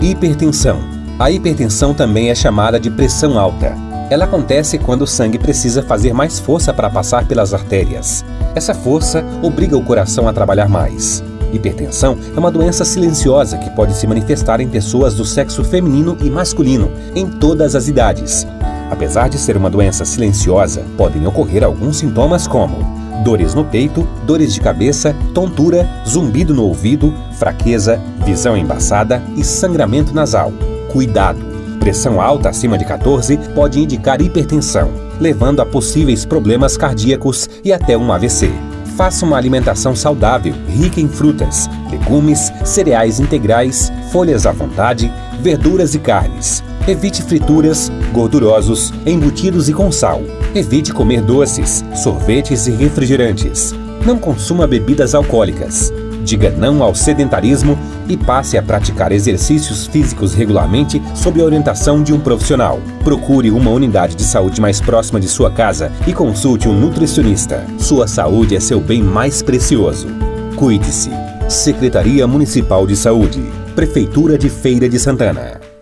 Hipertensão. A hipertensão também é chamada de pressão alta. Ela acontece quando o sangue precisa fazer mais força para passar pelas artérias. Essa força obriga o coração a trabalhar mais. Hipertensão é uma doença silenciosa que pode se manifestar em pessoas do sexo feminino e masculino, em todas as idades. Apesar de ser uma doença silenciosa, podem ocorrer alguns sintomas como dores no peito, dores de cabeça, tontura, zumbido no ouvido, fraqueza, visão embaçada e sangramento nasal. Cuidado! Pressão alta acima de 14 pode indicar hipertensão, levando a possíveis problemas cardíacos e até um AVC. Faça uma alimentação saudável, rica em frutas, legumes, cereais integrais, folhas à vontade, verduras e carnes. Evite frituras, gordurosos, embutidos e com sal. Evite comer doces, sorvetes e refrigerantes. Não consuma bebidas alcoólicas. Diga não ao sedentarismo e passe a praticar exercícios físicos regularmente sob a orientação de um profissional. Procure uma unidade de saúde mais próxima de sua casa e consulte um nutricionista. Sua saúde é seu bem mais precioso. Cuide-se. Secretaria Municipal de Saúde. Prefeitura de Feira de Santana.